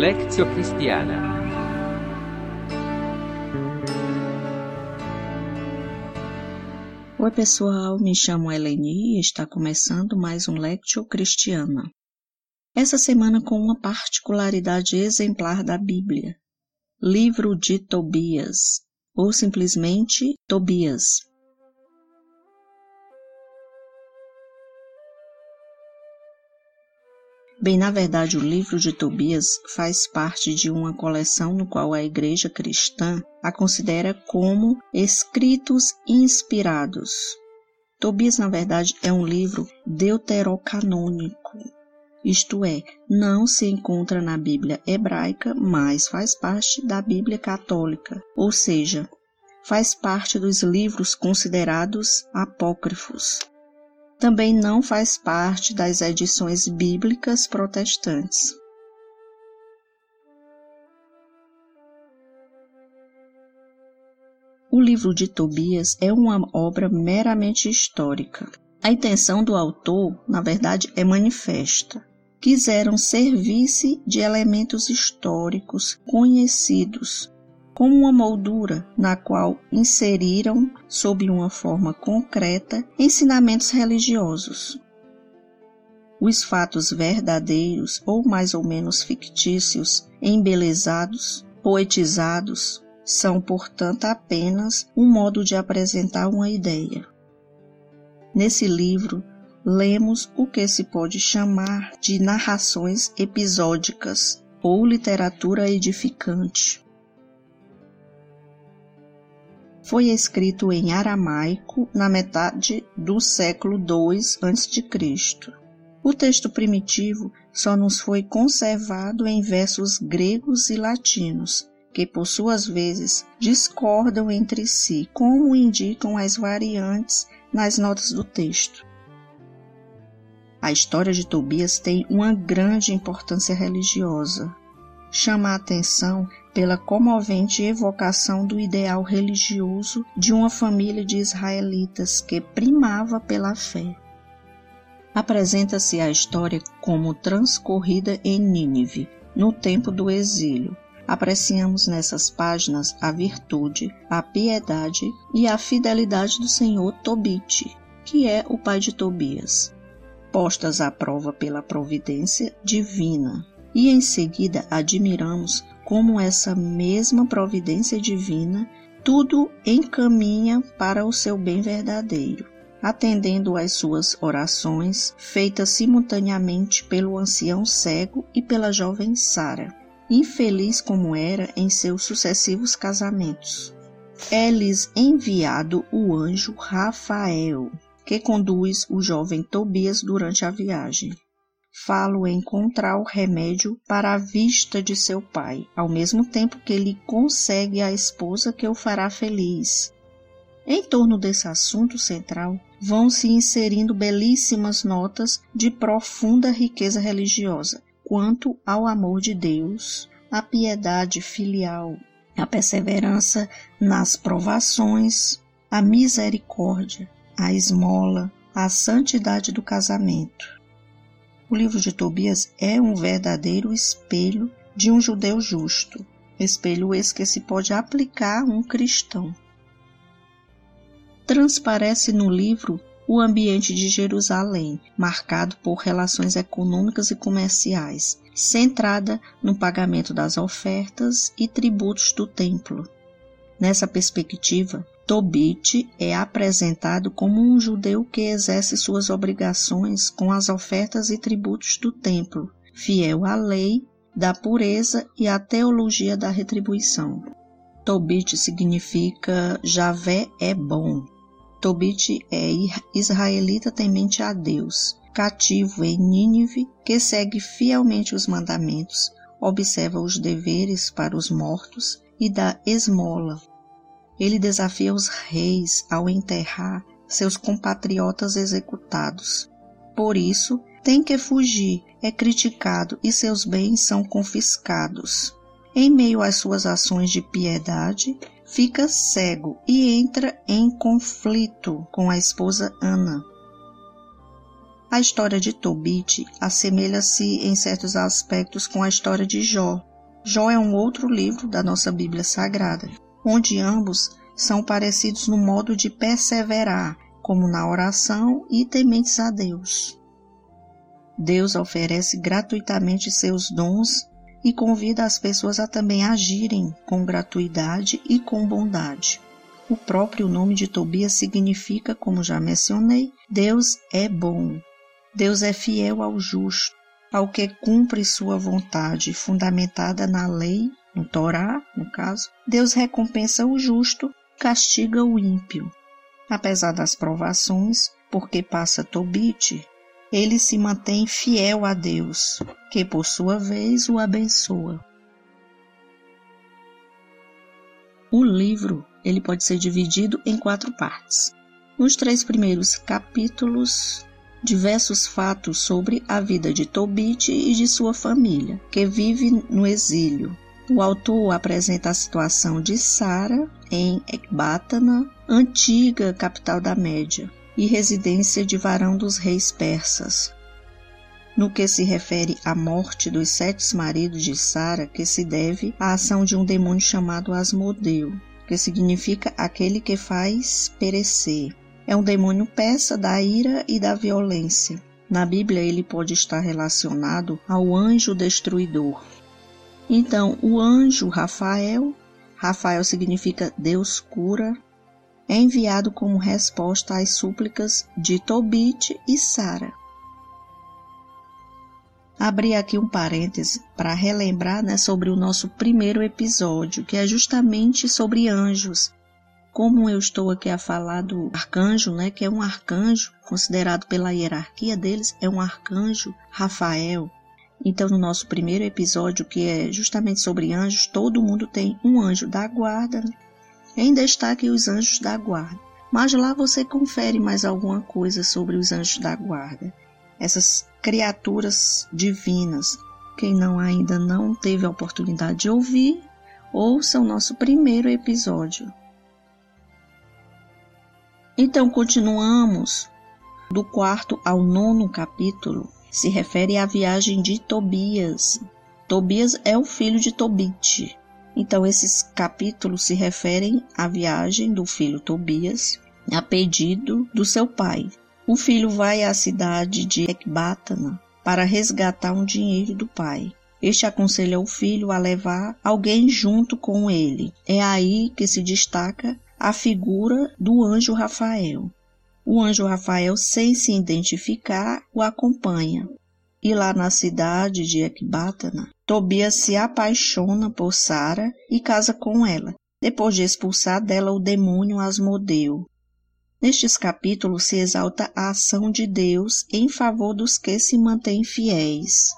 Lectio Cristiana Oi pessoal, me chamo Eleni e está começando mais um Lectio Cristiana. Essa semana com uma particularidade exemplar da Bíblia. Livro de Tobias, ou simplesmente Tobias. Bem, na verdade, o livro de Tobias faz parte de uma coleção no qual a Igreja Cristã a considera como escritos inspirados. Tobias, na verdade, é um livro deuterocanônico, isto é, não se encontra na Bíblia hebraica, mas faz parte da Bíblia católica, ou seja, faz parte dos livros considerados apócrifos também não faz parte das edições bíblicas protestantes. O livro de Tobias é uma obra meramente histórica. A intenção do autor, na verdade, é manifesta. Quiseram servir-se de elementos históricos conhecidos como uma moldura na qual inseriram, sob uma forma concreta, ensinamentos religiosos. Os fatos verdadeiros ou mais ou menos fictícios, embelezados, poetizados, são, portanto, apenas um modo de apresentar uma ideia. Nesse livro, lemos o que se pode chamar de narrações episódicas ou literatura edificante. Foi escrito em aramaico na metade do século II a.C. O texto primitivo só nos foi conservado em versos gregos e latinos, que por suas vezes discordam entre si, como indicam as variantes nas notas do texto. A história de Tobias tem uma grande importância religiosa. Chama a atenção pela comovente evocação do ideal religioso de uma família de israelitas que primava pela fé. Apresenta-se a história como transcorrida em Nínive, no tempo do exílio. Apreciamos nessas páginas a virtude, a piedade e a fidelidade do senhor Tobite, que é o pai de Tobias, postas à prova pela providência divina. E em seguida admiramos como essa mesma providência divina tudo encaminha para o seu bem verdadeiro, atendendo às suas orações, feitas simultaneamente pelo ancião cego e pela jovem Sara, infeliz como era em seus sucessivos casamentos. É-lhes enviado o anjo Rafael, que conduz o jovem Tobias durante a viagem falo encontrar o remédio para a vista de seu pai, ao mesmo tempo que ele consegue a esposa que o fará feliz. Em torno desse assunto central vão se inserindo belíssimas notas de profunda riqueza religiosa quanto ao amor de Deus, a piedade filial, a perseverança nas provações, a misericórdia, a esmola, a santidade do casamento. O livro de Tobias é um verdadeiro espelho de um judeu justo, espelho esse que se pode aplicar a um cristão. Transparece no livro o ambiente de Jerusalém, marcado por relações econômicas e comerciais, centrada no pagamento das ofertas e tributos do templo. Nessa perspectiva, Tobit é apresentado como um judeu que exerce suas obrigações com as ofertas e tributos do templo, fiel à lei da pureza e à teologia da retribuição. Tobit significa Javé é bom. Tobit é israelita temente a Deus, cativo em Nínive, que segue fielmente os mandamentos, observa os deveres para os mortos e dá esmola ele desafia os reis ao enterrar seus compatriotas executados. Por isso, tem que fugir, é criticado e seus bens são confiscados. Em meio às suas ações de piedade, fica cego e entra em conflito com a esposa Ana. A história de Tobit assemelha-se em certos aspectos com a história de Jó, Jó é um outro livro da nossa Bíblia Sagrada, onde ambos são parecidos no modo de perseverar, como na oração e tementes a Deus. Deus oferece gratuitamente seus dons e convida as pessoas a também agirem com gratuidade e com bondade. O próprio nome de Tobias significa, como já mencionei, Deus é bom. Deus é fiel ao justo, ao que cumpre sua vontade, fundamentada na lei, no Torá, no caso. Deus recompensa o justo, castiga o ímpio. Apesar das provações, porque passa Tobite, ele se mantém fiel a Deus, que por sua vez o abençoa. O livro ele pode ser dividido em quatro partes. Nos três primeiros capítulos, diversos fatos sobre a vida de Tobit e de sua família, que vive no exílio. O autor apresenta a situação de Sara em Ecbátana, antiga capital da Média, e residência de Varão dos Reis Persas. No que se refere à morte dos sete maridos de Sara, que se deve à ação de um demônio chamado Asmodeu, que significa aquele que faz perecer. É um demônio peça da ira e da violência. Na Bíblia, ele pode estar relacionado ao anjo destruidor. Então, o anjo Rafael, Rafael significa Deus cura, é enviado como resposta às súplicas de Tobit e Sara. Abri aqui um parêntese para relembrar né, sobre o nosso primeiro episódio, que é justamente sobre anjos. Como eu estou aqui a falar do arcanjo, né, que é um arcanjo considerado pela hierarquia deles, é um arcanjo Rafael. Então, no nosso primeiro episódio, que é justamente sobre anjos, todo mundo tem um anjo da guarda, né? Em destaque os anjos da guarda. Mas lá você confere mais alguma coisa sobre os anjos da guarda. Essas criaturas divinas. Quem não ainda não teve a oportunidade de ouvir, ouça o nosso primeiro episódio. Então continuamos do quarto ao nono capítulo. Se refere à viagem de Tobias. Tobias é o filho de Tobit, então, esses capítulos se referem à viagem do filho Tobias, a pedido do seu pai. O filho vai à cidade de Ecbatana para resgatar um dinheiro do pai. Este aconselha o filho a levar alguém junto com ele. É aí que se destaca a figura do anjo Rafael. O anjo Rafael, sem se identificar, o acompanha. E lá na cidade de Ecbatana, Tobias se apaixona por Sara e casa com ela, depois de expulsar dela o demônio Asmodeu. Nestes capítulos se exalta a ação de Deus em favor dos que se mantêm fiéis.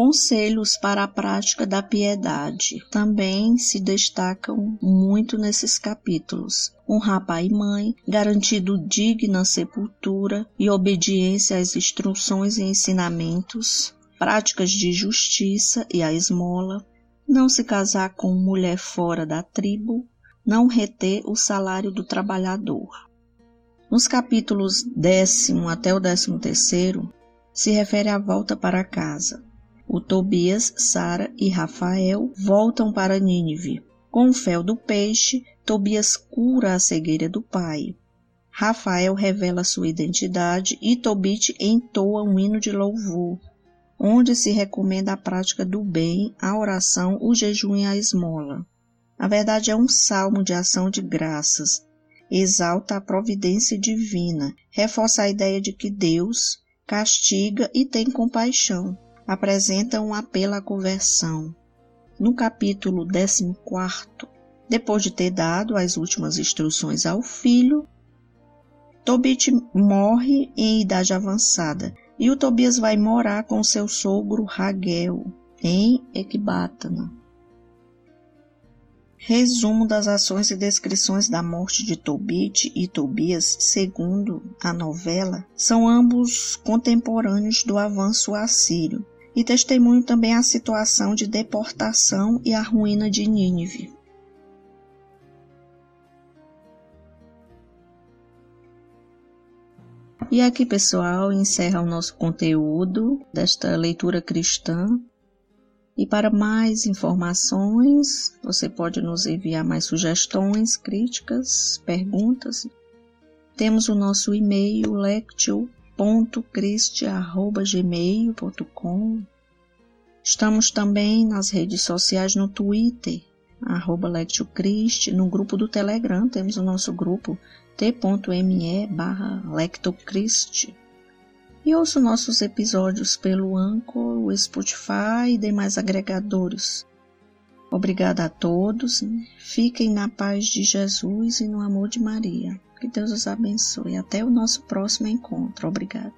Conselhos para a prática da piedade também se destacam muito nesses capítulos. Honrar pai e mãe, garantido digna sepultura e obediência às instruções e ensinamentos, práticas de justiça e a esmola, não se casar com mulher fora da tribo, não reter o salário do trabalhador. Nos capítulos décimo até o décimo terceiro, se refere à volta para casa. O Tobias, Sara e Rafael voltam para Nínive. Com o fel do peixe, Tobias cura a cegueira do pai. Rafael revela sua identidade e Tobit entoa um hino de louvor, onde se recomenda a prática do bem, a oração, o jejum e a esmola. Na verdade, é um salmo de ação de graças. Exalta a providência divina, reforça a ideia de que Deus castiga e tem compaixão. Apresenta um apelo à conversão. No capítulo 14, depois de ter dado as últimas instruções ao filho, Tobit morre em idade avançada, e o Tobias vai morar com seu sogro Raguel, em Ecbatana. Resumo das ações e descrições da morte de Tobit e Tobias, segundo a novela, são ambos contemporâneos do avanço assírio e testemunham também a situação de deportação e a ruína de Nínive. E aqui, pessoal, encerra o nosso conteúdo desta leitura cristã. E para mais informações, você pode nos enviar mais sugestões, críticas, perguntas. Temos o nosso e-mail lectio.christ.gmail.com Estamos também nas redes sociais no Twitter, arroba LectioChrist, no grupo do Telegram, temos o nosso grupo t.me barra. E ouça nossos episódios pelo Anchor, o Spotify e demais agregadores. Obrigada a todos, fiquem na paz de Jesus e no amor de Maria. Que Deus os abençoe. Até o nosso próximo encontro. Obrigada.